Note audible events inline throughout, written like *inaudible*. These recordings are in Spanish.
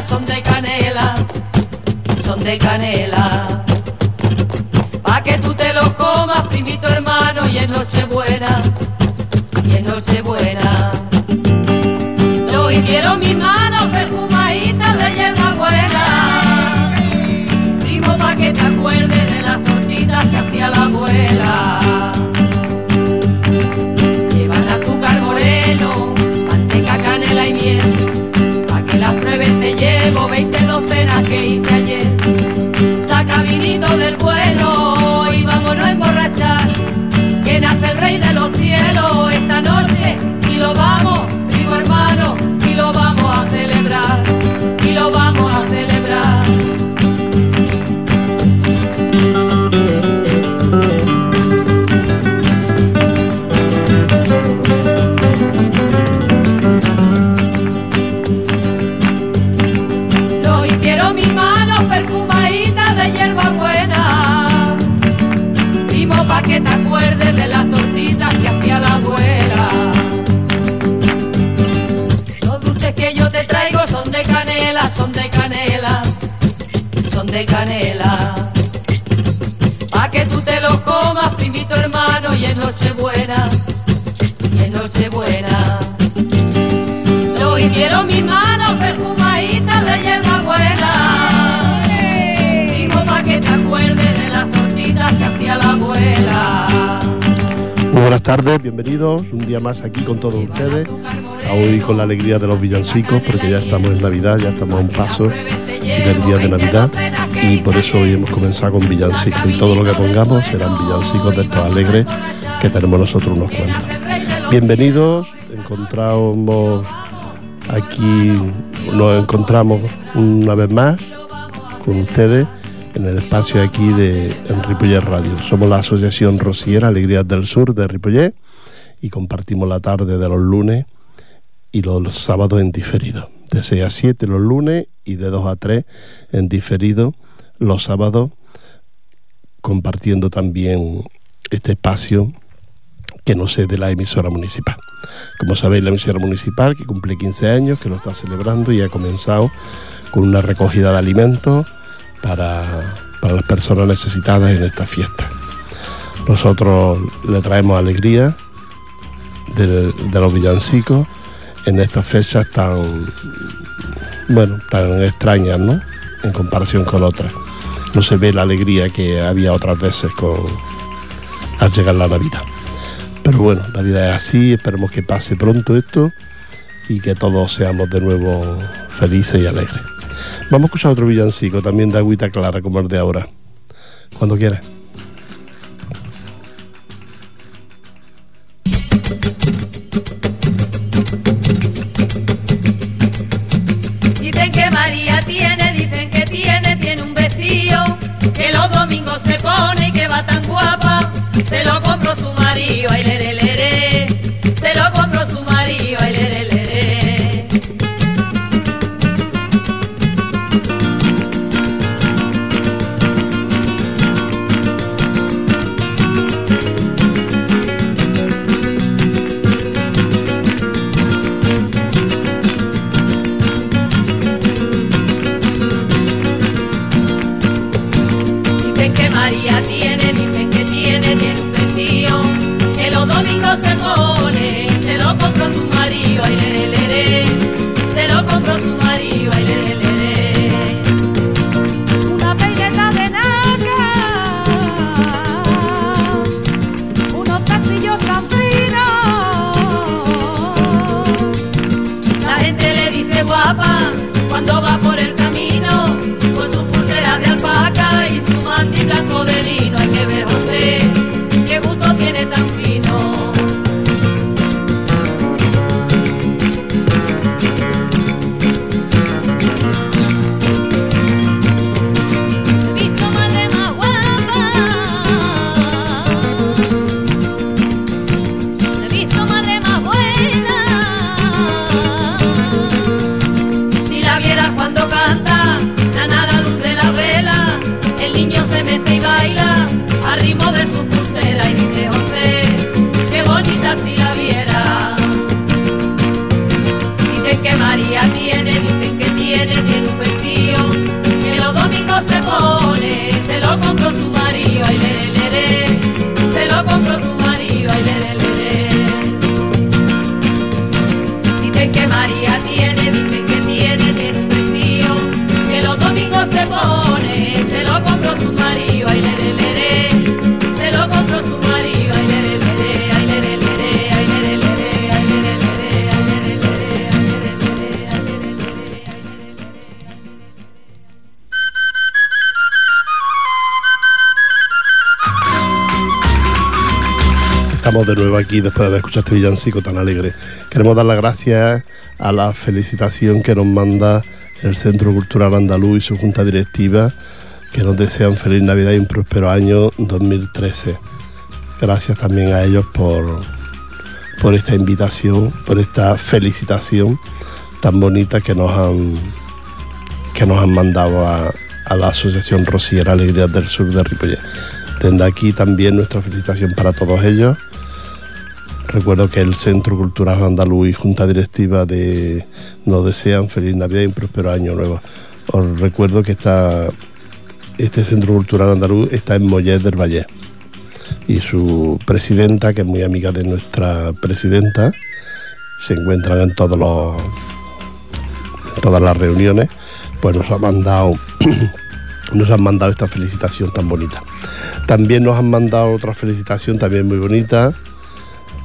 son de canela, son de canela. Pa' que tú te lo comas, primito hermano, y en Nochebuena, y en Nochebuena. Lo hicieron mis manos perfumaditas del bueno y vámonos a emborrachar. Que nace el rey de los cielos esta noche y lo vamos, canela. Pa' que tú te los comas, primito hermano, y en Nochebuena, y en Nochebuena. Lo hicieron mis manos perfumaditas de hierba buena. Primo, pa' que te acuerdes de las tortitas que hacía la abuela. Muy buenas tardes, bienvenidos un día más aquí con todos ustedes. Hoy con la alegría de los villancicos, porque ya estamos en Navidad, ya estamos a un paso del día de Navidad y por eso hoy hemos comenzado con villancicos y todo lo que pongamos serán villancicos de estos alegres que tenemos nosotros unos cuantos. Bienvenidos, encontramos aquí, nos encontramos una vez más con ustedes en el espacio aquí de en Radio. Somos la Asociación Rociera Alegrías del Sur de Ripollet y compartimos la tarde de los lunes y los sábados en diferido. De 6 a 7 los lunes y de 2 a 3 en diferido los sábados, compartiendo también este espacio que no sé de la emisora municipal. Como sabéis, la emisora municipal que cumple 15 años, que lo está celebrando y ha comenzado con una recogida de alimentos para, para las personas necesitadas en esta fiesta. Nosotros le traemos alegría de, los villancicos en estas fechas tan, bueno, tan extrañas, ¿no? En comparación con otras. No se ve la alegría que había otras veces con, al llegar la Navidad. Pero bueno, la vida es así, esperemos que pase pronto esto y que todos seamos de nuevo felices y alegres. Vamos a escuchar otro villancico también de agüita clara como el de ahora. Cuando quieras. Aquí después de escuchar este villancico tan alegre. Queremos dar las gracias a la felicitación que nos manda el Centro Cultural Andaluz y su Junta Directiva, que nos desean feliz Navidad y un próspero año 2013. Gracias también a ellos por, por esta invitación, por esta felicitación tan bonita que nos han, que nos han mandado a, la Asociación Rosiera Alegrías del Sur de Ripollet. Desde aquí también nuestra felicitación para todos ellos. Recuerdo que el Centro Cultural Andaluz y Junta Directiva de nos desean feliz Navidad y un próspero año nuevo. Os recuerdo que este Centro Cultural Andaluz está en Mollet del Valle y su presidenta, que es muy amiga de nuestra presidenta, se encuentran en en todas las reuniones, pues nos ha mandado *clears throat* nos han mandado esta felicitación tan bonita. También nos han mandado otra felicitación también muy bonita.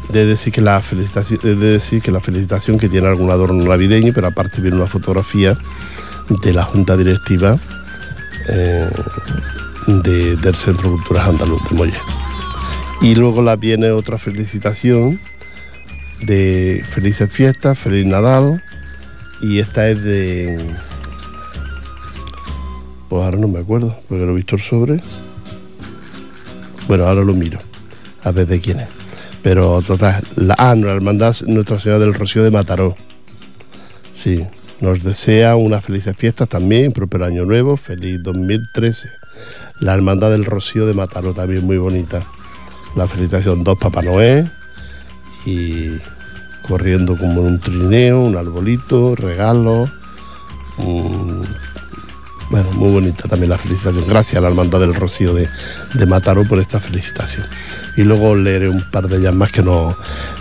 De decir que la felicitación, de decir que la felicitación que tiene algún adorno navideño, pero aparte viene una fotografía de la Junta Directiva eh, de- del Centro Cultural Andaluz de Mollet. Y luego la viene otra felicitación de felices fiestas, feliz Nadal. Y esta es de. Pues ahora no me acuerdo, porque lo he visto el sobre. Bueno, ahora lo miro, a ver de quién es. Pero total, la, ah, la hermandad Nuestra Señora del Rocío de Mataró. Sí, nos desea unas felices fiestas también, próspero año nuevo, feliz 2013. La hermandad del Rocío de Mataró también muy bonita. La felicitación dos Papá Noé y corriendo como en un trineo, un arbolito, regalos. Bueno, muy bonita también la felicitación. Gracias a la Hermandad del Rocío de, de Mataró por esta felicitación. Y luego leeré un par de ellas más que nos,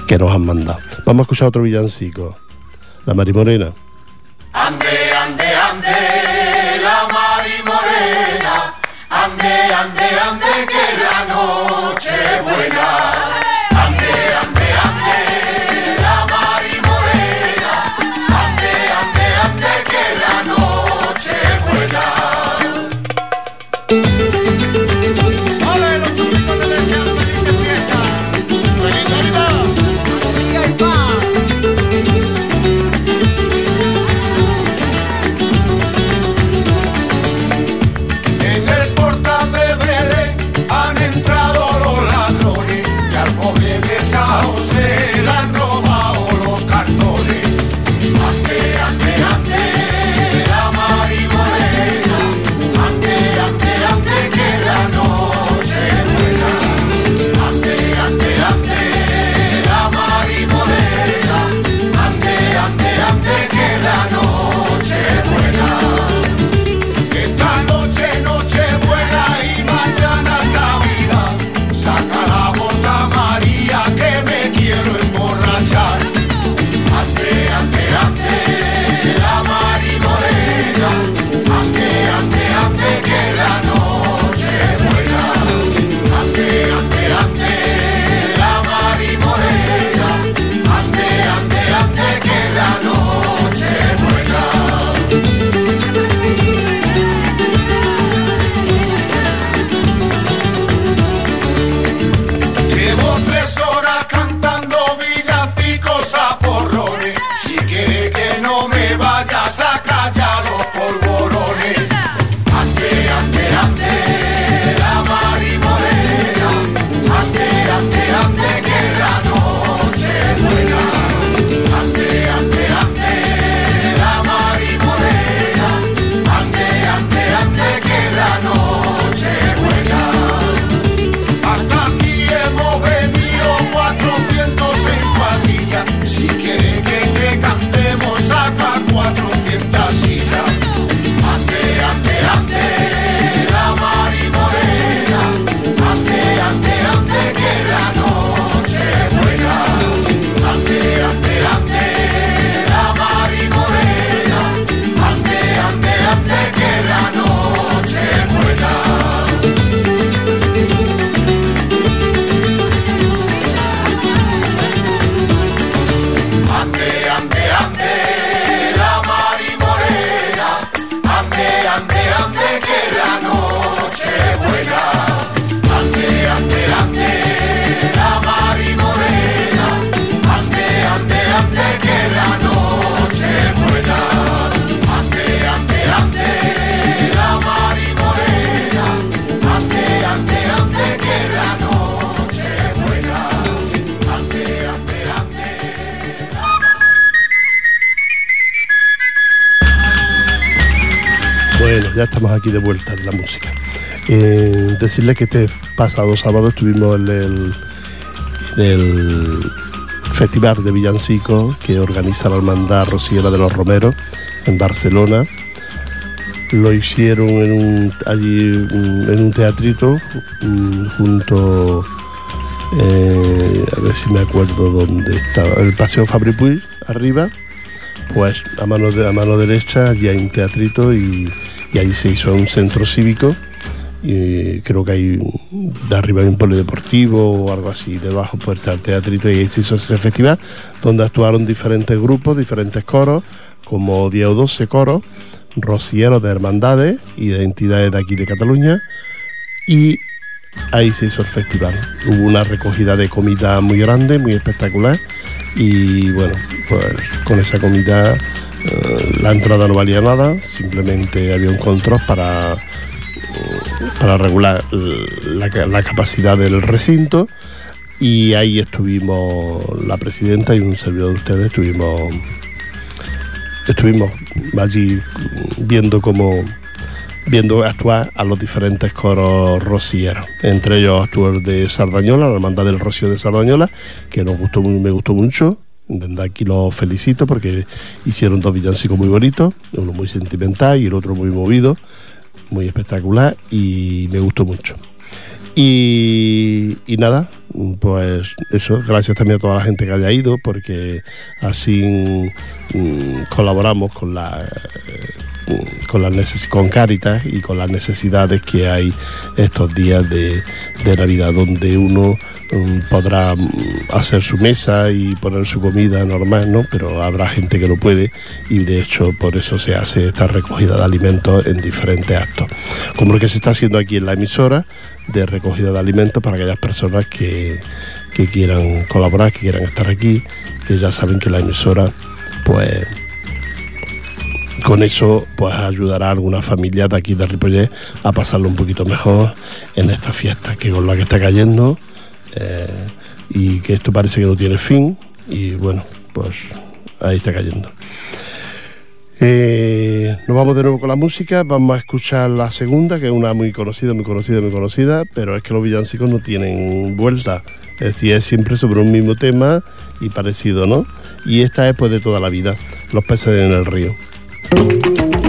que nos han mandado. Vamos a escuchar otro villancico. La Marimorena. Ande, ande, ande, la Mari Morena. Ande, ande, ande, que la noche buena. Ya estamos aquí de vuelta en la música. Eh, decirles que este pasado sábado estuvimos en el, Festival de Villancicos que organiza la Hermandad Rosiera de los Romeros en Barcelona. Lo hicieron allí mm, en un teatrito mm, junto, eh, a ver si me acuerdo dónde estaba, el Paseo Fabri Puig, arriba, pues a mano, de, a mano derecha allí hay un teatrito y, y ahí se hizo un centro cívico y creo que hay de arriba hay un polideportivo o algo así, debajo está el teatrito y ahí se hizo ese festival donde actuaron diferentes grupos, diferentes coros, como 10 o 12 coros, rocieros de hermandades y de entidades de aquí de Cataluña y ahí se hizo el festival. Hubo una recogida de comida muy grande, muy espectacular y bueno, pues con esa comida eh, la entrada no valía nada, simplemente había un control para, para regular la, capacidad del recinto y ahí estuvimos la presidenta y un servidor de ustedes estuvimos estuvimos allí viendo cómo viendo actuar a los diferentes coros rocieros. Entre ellos actuó el de Sardañola, la hermandad del Rocío de Sardañola, que nos gustó me gustó mucho. Desde aquí los felicito porque hicieron dos villancicos muy bonitos, uno muy sentimental y el otro muy movido, muy espectacular y me gustó mucho. Y, nada, pues eso, gracias también a toda la gente que haya ido, porque así mm, colaboramos con la con las neces- con Cáritas y con las necesidades que hay estos días de, de Navidad, donde uno mm, podrá mm, hacer su mesa y poner su comida normal, ¿no? Pero habrá gente que no puede y de hecho por eso se hace esta recogida de alimentos en diferentes actos. Como lo que se está haciendo aquí en la emisora de recogida de alimentos para aquellas personas que, que quieran colaborar, que quieran estar aquí, que ya saben que la emisora pues con eso pues ayudará a alguna familia de aquí de Ripollet a pasarlo un poquito mejor en esta fiesta que con la que está cayendo eh, y que esto parece que no tiene fin y bueno pues ahí está cayendo. Eh, nos vamos de nuevo con la música vamos a escuchar la segunda que es una muy conocida muy conocida muy conocida pero es que los villancicos no tienen vuelta. Es decir es siempre sobre un mismo tema y parecido no y esta es pues de toda la vida los peces en el río Thank you.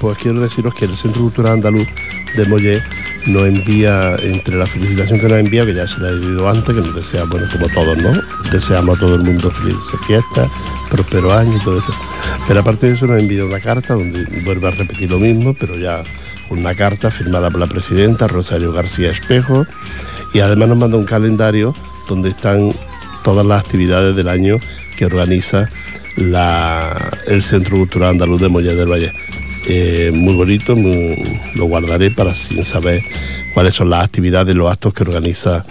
Pues quiero deciros que el Centro Cultural Andaluz de Mollé nos envía, entre la felicitación que nos envía, que ya se la he oído antes, que nos desea, bueno, como todos, ¿no? Deseamos a todo el mundo felices fiestas, próspero año y todo eso. Pero aparte de eso nos envía una carta donde vuelve a repetir lo mismo, pero ya una carta firmada por la presidenta Rosario García Espejo y además nos manda un calendario donde están todas las actividades del año que organiza el Centro Cultural Andaluz de Mollé del Valle. Eh, muy bonito, lo guardaré para sin saber cuáles son las actividades, los actos que organiza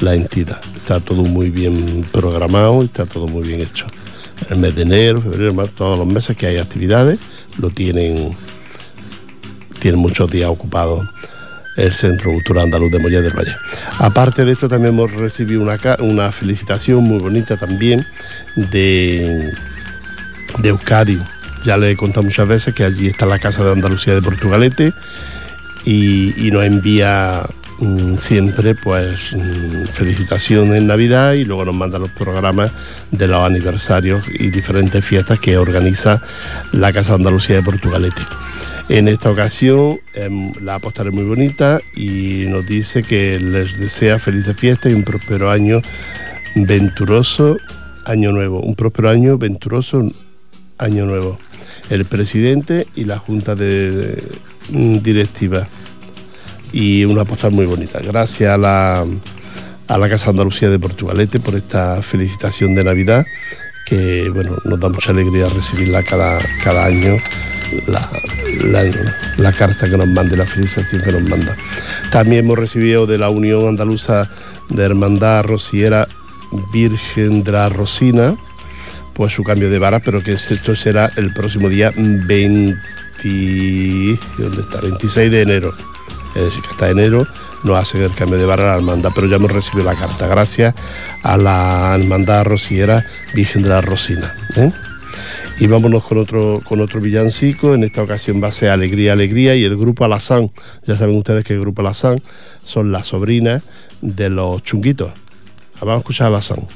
la entidad. Está todo muy bien programado está todo muy bien hecho. El mes de enero, febrero, marzo, todos los meses que hay actividades, lo tienen, tienen muchos días ocupados el Centro Cultural Andaluz de Mollé del Valle. Aparte de esto, también hemos recibido una, una felicitación muy bonita también de, de. Ya le he contado muchas veces que allí está la Casa de Andalucía de Portugalete y, nos envía mm, siempre pues mm, felicitaciones en Navidad y luego nos manda los programas de los aniversarios y diferentes fiestas que organiza la Casa de Andalucía de Portugalete. En esta ocasión em, la postal es muy bonita y nos dice que les desea felices fiestas y un próspero año venturoso, año nuevo, un próspero año venturoso, año nuevo. El presidente y la junta de mm, directiva y una postal muy bonita. Gracias a la, a la Casa Andalucía de Portugalete por esta felicitación de Navidad que bueno, nos da mucha alegría recibirla cada, cada año, la, la- carta que nos manda, la felicitación que nos manda. También hemos recibido de la Unión Andaluza de Hermandad Rociera Virgen de la Rosina, pues su cambio de vara, pero que esto será el próximo día 20, ¿dónde está? 26 de enero. Es decir, que hasta enero no hace el cambio de vara a la hermandad, pero ya hemos recibido la carta, gracias a la hermandad rociera Virgen de la Rosina. ¿eh? Y vámonos con otro, con otro villancico, en esta ocasión va a ser Alegría, Alegría y el grupo Alazán. Ya saben ustedes que el grupo Alazán son las sobrinas de los chunguitos. Vamos a escuchar a Alazán.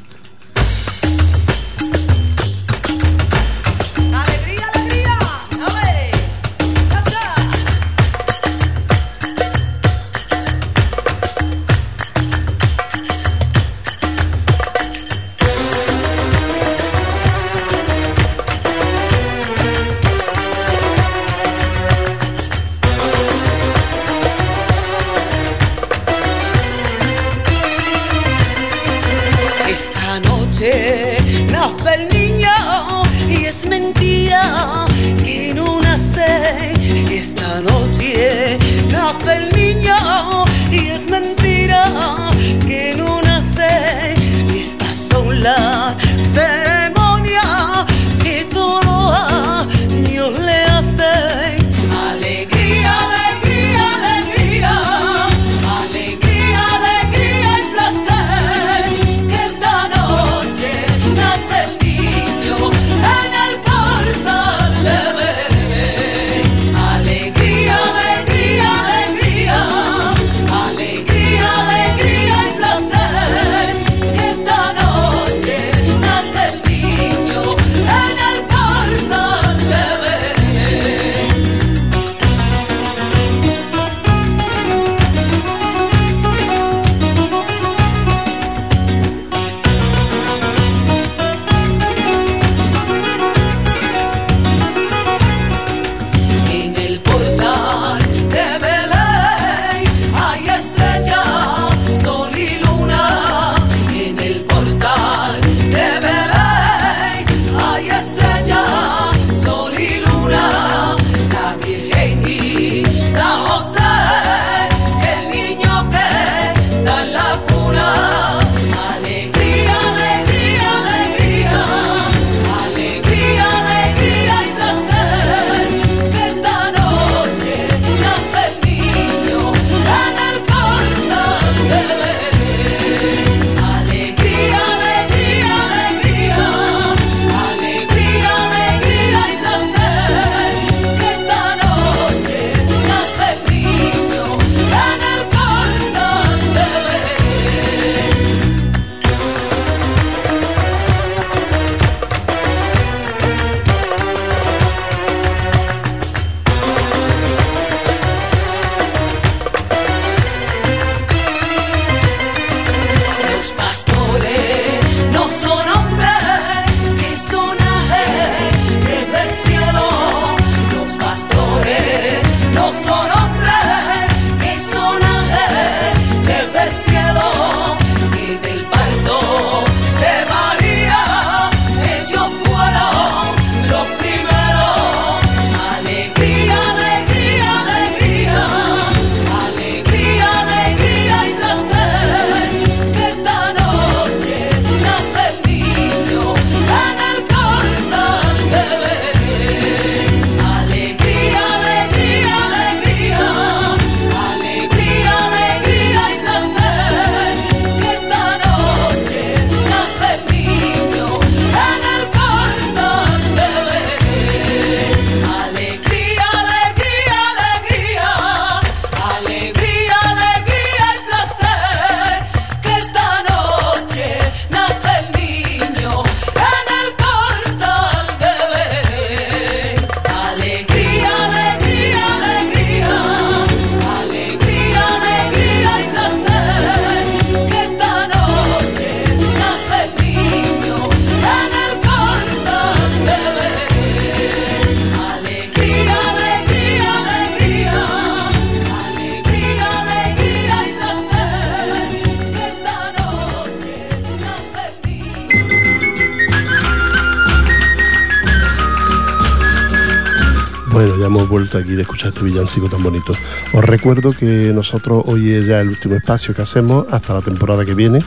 Ya hemos vuelto aquí de escuchar este villancico tan bonito. Os recuerdo que nosotros hoy es ya el último espacio que hacemos hasta la temporada que viene,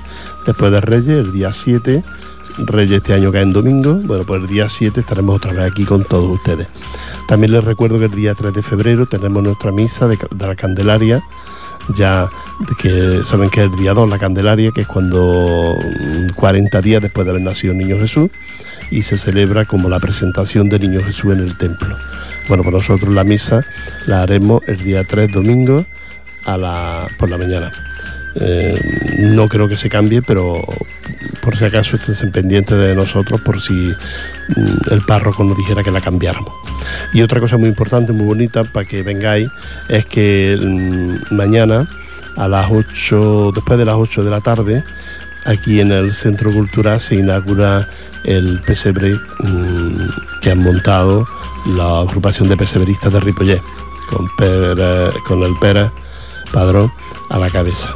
después de Reyes, el día 7. Reyes este año cae en domingo. Bueno, pues el día 7 estaremos otra vez aquí con todos ustedes. También les recuerdo que el día 3 de febrero tenemos nuestra misa de, la Candelaria. Ya que saben que es el día 2, la Candelaria, que es cuando mm, 40 días después de haber nacido niño Jesús y se celebra como la presentación del niño Jesús en el templo. Bueno, pues nosotros la misa la haremos el día 3 domingo a la, por la mañana. Eh, no creo que se cambie, pero por si acaso estén pendientes de nosotros por si mm, el párroco nos dijera que la cambiáramos. Y otra cosa muy importante, muy bonita, para que vengáis, es que mm, mañana a las 8, después de las 8 de la tarde, aquí en el Centro Cultural se inaugura el pesebre mm, que han montado la agrupación de pesebristas de Ripollet, con, el Pérez Padrón a la cabeza.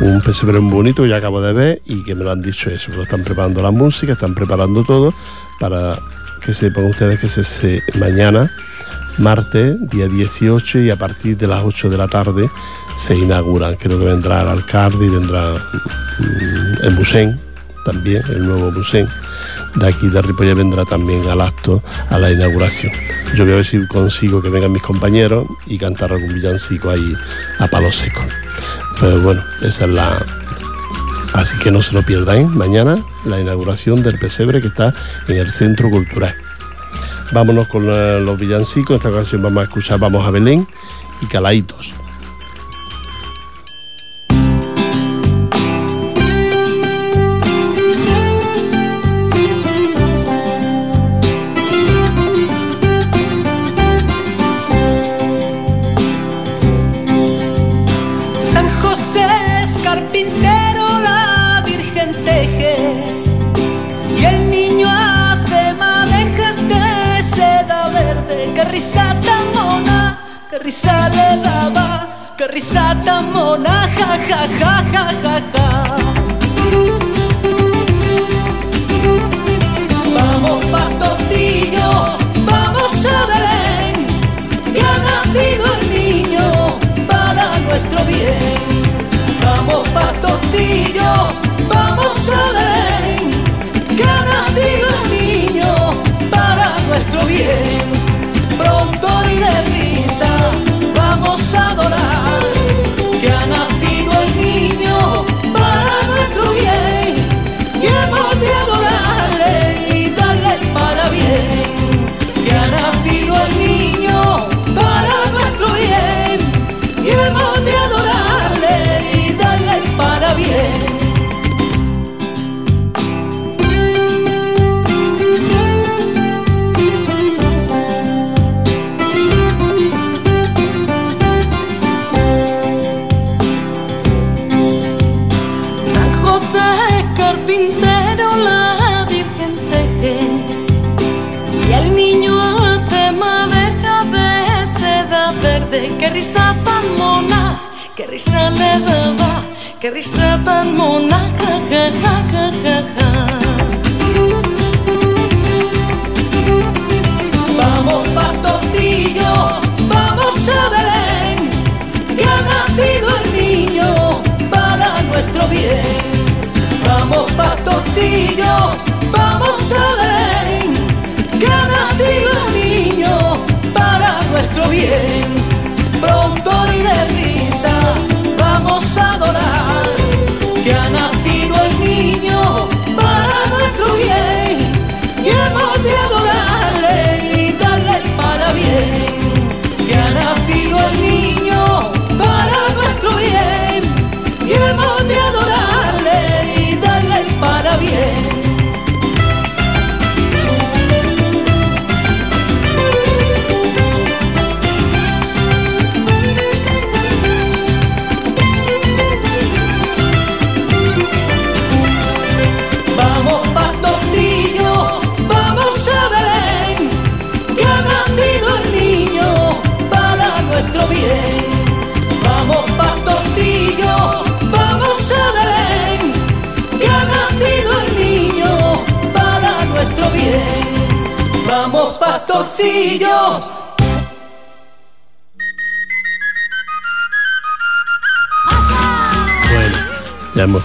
Un pesebre muy bonito que ya acabo de ver y que me lo han dicho eso, lo están preparando la música, están preparando todo para que sepan ustedes que se, se- mañana, martes, día 18 y a partir de las 8 de la tarde se inauguran. Creo que vendrá el alcalde y vendrá mm, el Musén, también, el nuevo Musén. De aquí de Ripollet vendrá también al acto, a la inauguración. Yo voy a ver si consigo que vengan mis compañeros y cantar algún villancico ahí a palo seco. Pero bueno, esa es la, Así que no se lo pierdan, ¿eh? mañana la inauguración del pesebre que está en el Centro Cultural. Vámonos con eh, los villancicos, en esta ocasión vamos a escuchar Vamos a Belén y Calaitos.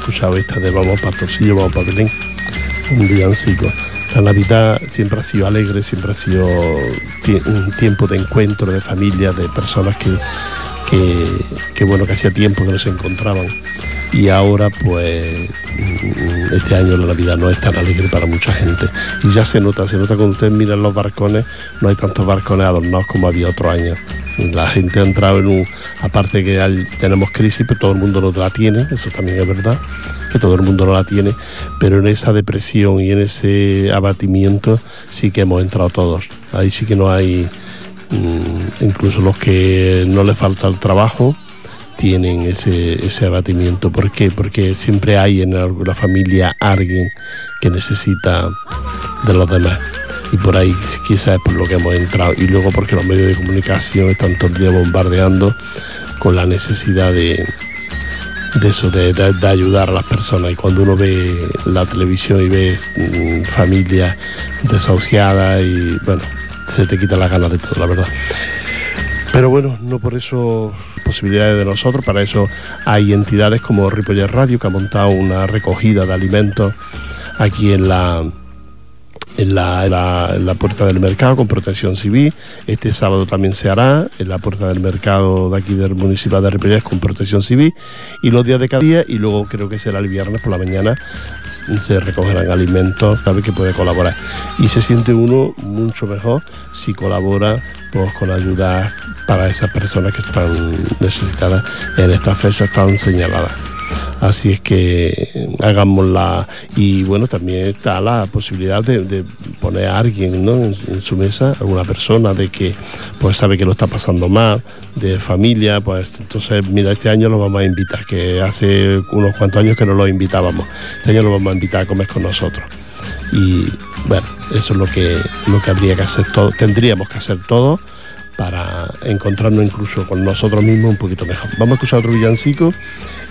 Hemos escuchado esta de Vamos Pastorcillo, Vamos para Belén, un villancico. La Navidad siempre ha sido alegre, siempre ha sido un tiempo de encuentro, de familia, de personas que, que, que, bueno, que hacía tiempo que no se encontraban. Y ahora, pues, mm, este año la Navidad no es tan alegre para mucha gente. Y ya se nota, se nota cuando ustedes miran los barcones, no hay tantos barcones adornados como había otro año. La gente ha entrado en un. Aparte que tenemos crisis, pero todo el mundo no la tiene, eso también es verdad, que todo el mundo no la tiene, pero en esa depresión y en ese abatimiento sí que hemos entrado todos. Ahí sí que no hay. mm, incluso los que no les falta el trabajo tienen ese, ese abatimiento. ¿Por qué? Porque siempre hay en alguna familia alguien que necesita de los demás. Y por ahí quizás es por lo que hemos entrado. Y luego porque los medios de comunicación están todo el día bombardeando con la necesidad de, de eso, de, ayudar a las personas. Y cuando uno ve la televisión y ves mm, familias desahuciadas y bueno, se te quita la gana de todo, la verdad. Pero bueno, no por eso posibilidades de nosotros, para eso hay entidades como Ripollet Radio que ha montado una recogida de alimentos aquí en la en la, en la- puerta del mercado con protección civil. Este sábado también se hará en la puerta del mercado de aquí del municipio de Ripollet con protección civil y los días de cada día y luego creo que será el viernes por la mañana se recogerán alimentos, sabe que puede colaborar. Y se siente uno mucho mejor si colabora pues, con ayuda para esas personas que están necesitadas en estas fechas tan señaladas. Así es que hagámosla. Y bueno, también está la posibilidad de, poner a alguien ¿no? en, su mesa, alguna persona de que pues sabe que lo está pasando mal, de familia, pues entonces mira, este año lo vamos a invitar, que hace unos cuantos años que no lo invitábamos. Este año lo vamos a invitar a comer con nosotros. Y bueno, eso es lo que, lo que habría que hacer todo, tendríamos que hacer todo para encontrarnos incluso con nosotros mismos un poquito mejor. Vamos a escuchar otro villancico.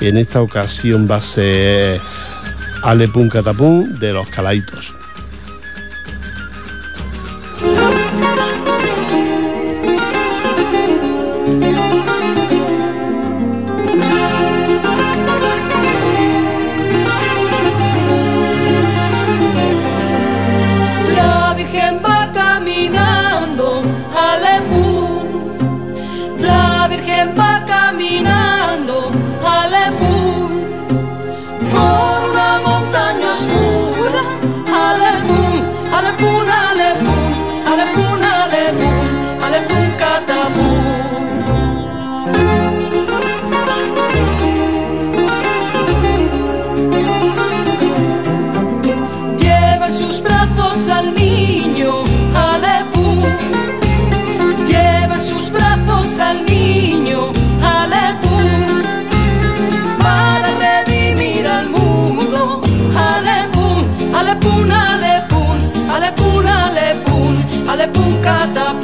En esta ocasión va a ser Ale Pum de los Calaitos. É por cada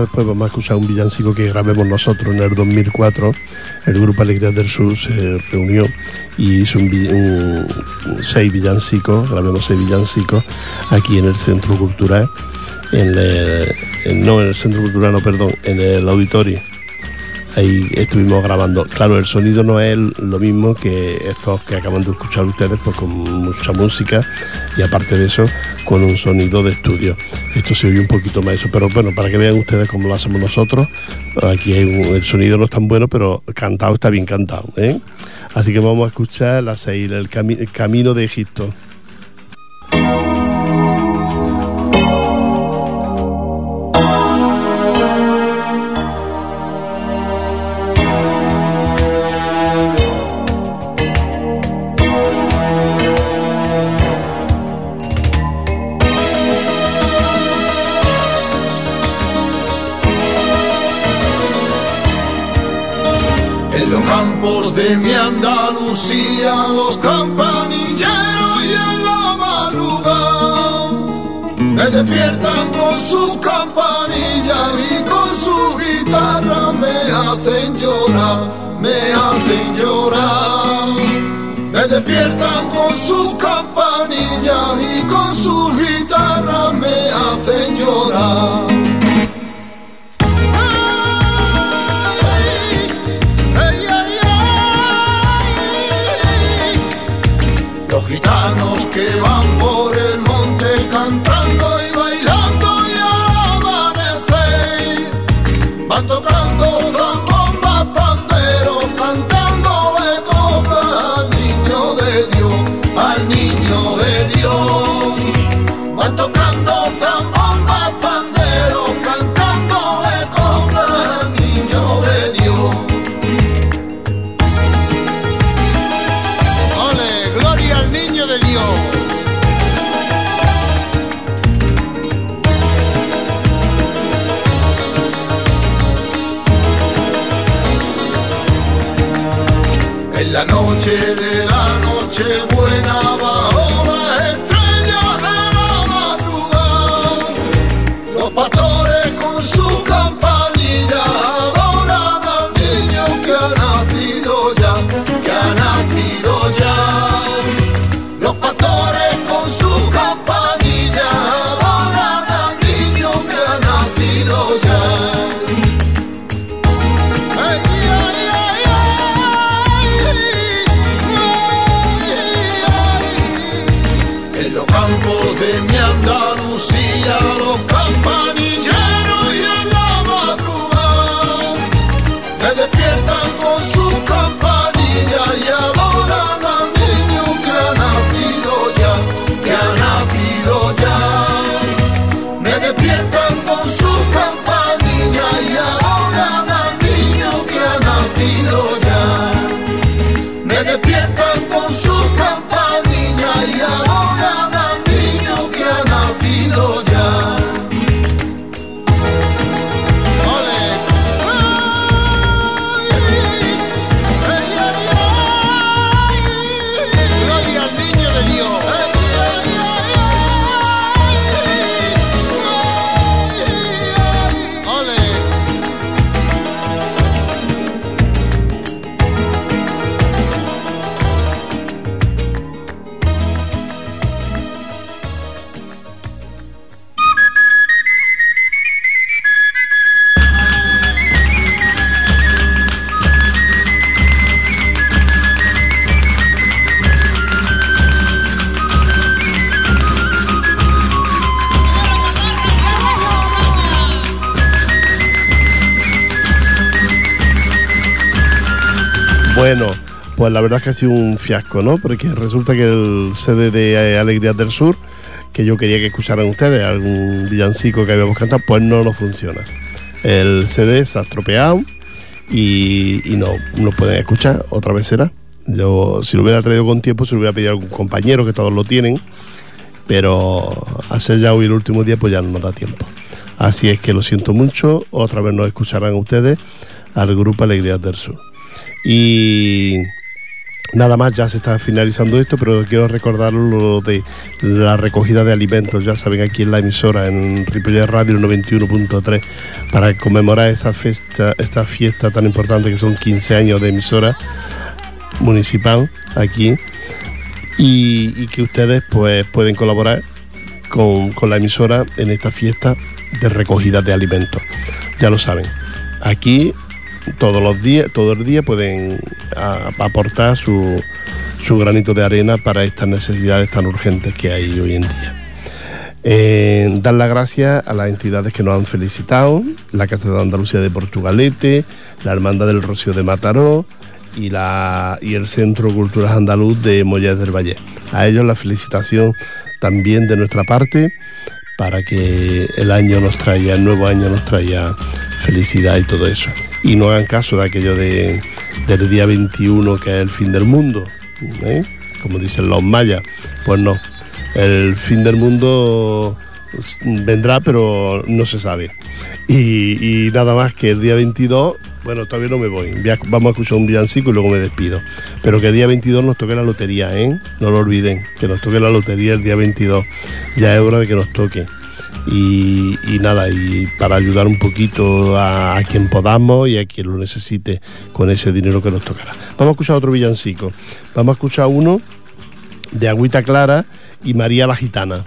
después vamos a escuchar un villancico que grabemos nosotros en el 2004. El grupo Alegría del Sur se reunió y hizo un, un- un- seis villancicos, grabemos seis villancicos aquí en el Centro Cultural, en el- no en el Centro Cultural, no, perdón, en el auditorio. Ahí estuvimos grabando. Claro, el sonido no es lo mismo que estos que acaban de escuchar ustedes, pues con mucha música y aparte de eso, con un sonido de estudio. Esto se oye un poquito más eso, pero bueno, para que vean ustedes cómo lo hacemos nosotros, aquí hay un- el sonido no es tan bueno, pero cantado está bien cantado. ¿eh? Así que vamos a escuchar la seis, el, el camino de Egipto. Andalucía, los campanilleros y en la madrugada me despiertan con sus campanillas y con su guitarra me hacen llorar, me hacen llorar. Me despiertan con sus campanillas y con sus guitarras me hacen llorar. La noche de la noche buena la verdad es que ha sido un fiasco, ¿no? Porque resulta que el CD de eh, Alegrías del Sur, que yo quería que escucharan ustedes, algún villancico que habíamos cantado, pues no nos funciona. El CD se ha estropeado y, y no, no pueden escuchar, otra vez será. Yo, si lo hubiera traído con tiempo, se lo hubiera pedido a algún compañero, que todos lo tienen, pero hacer ya hoy el último día, pues ya no nos da tiempo. Así es que lo siento mucho, otra vez nos escucharán ustedes al grupo Alegrías del Sur. Y nada más, ya se está finalizando esto, pero quiero recordar lo de la recogida de alimentos, ya saben, aquí en la emisora, en Ripollet Radio 91.3, para conmemorar esa fiesta, esta fiesta tan importante que son 15 años de emisora municipal aquí y, y que ustedes pues pueden colaborar con, con la emisora en esta fiesta de recogida de alimentos. Ya lo saben, aquí todos los días, todo el día pueden aportar su, su granito de arena para estas necesidades tan urgentes que hay hoy en día. Eh, dar las gracias a las entidades que nos han felicitado, la Casa de Andalucía de Portugalete, la Hermandad del Rocío de Mataró y, la, y el Centro Cultural Andaluz de Molles del Valle. A ellos la felicitación también de nuestra parte para que el año nos traiga, el nuevo año nos traiga felicidad y todo eso. Y no hagan caso de aquello de, del día 21 que es el fin del mundo, ¿eh? como dicen los mayas. Pues no, el fin del mundo vendrá, pero no se sabe. Y, nada más que el día 22, bueno, todavía no me voy. Vamos a escuchar un villancico y luego me despido. Pero que el día 22 nos toque la lotería, ¿eh? No lo olviden, que nos toque la lotería el día 22. Ya es hora de que nos toque. Y, nada, y para ayudar un poquito a, a quien podamos y a quien lo necesite con ese dinero que nos tocará. Vamos a escuchar otro villancico. Vamos a escuchar uno de Agüita Clara y María la Gitana.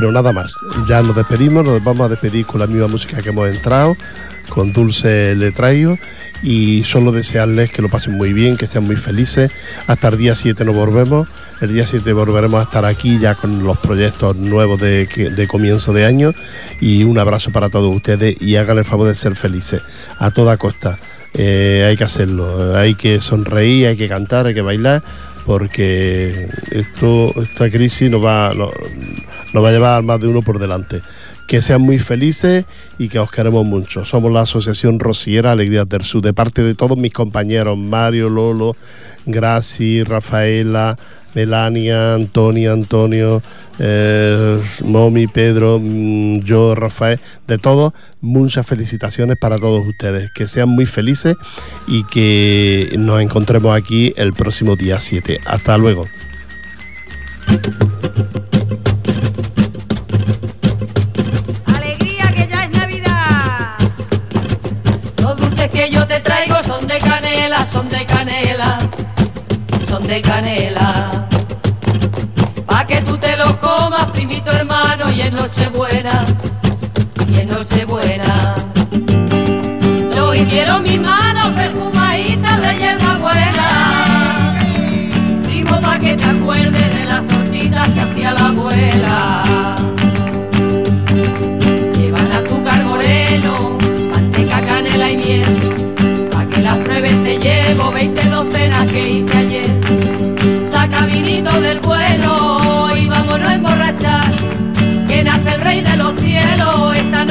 Bueno, nada más. Ya nos despedimos, nos vamos a despedir con la misma música que hemos entrado, con Dulce Le Traigo y solo desearles que lo pasen muy bien, que sean muy felices. Hasta el día 7 nos volvemos. El día 7 volveremos a estar aquí ya con los proyectos nuevos de, comienzo de año. Y un abrazo para todos ustedes y hagan el favor de ser felices a toda costa. Eh, hay que hacerlo, hay que sonreír, hay que cantar, hay que bailar, porque esta crisis nos va, nos va a llevar más de uno por delante que sean muy felices y que os queremos mucho. Somos la Asociación Rociera Alegrías del Sur, de parte de todos mis compañeros, Mario, Lolo, Graci, Rafaela, Melania, Antonia, Antonio, eh, Momi, Pedro, mm, yo, Rafael, de todos, muchas felicitaciones para todos ustedes. Que sean muy felices y que nos encontremos aquí el próximo día 7. Hasta luego. Son de canela, son de canela. Pa' que tú te los comas, primito hermano, y en Nochebuena, y en Nochebuena. Lo hicieron mis manos perfumaditas del bueno y vámonos a emborrachar. Que nace el rey de los cielos esta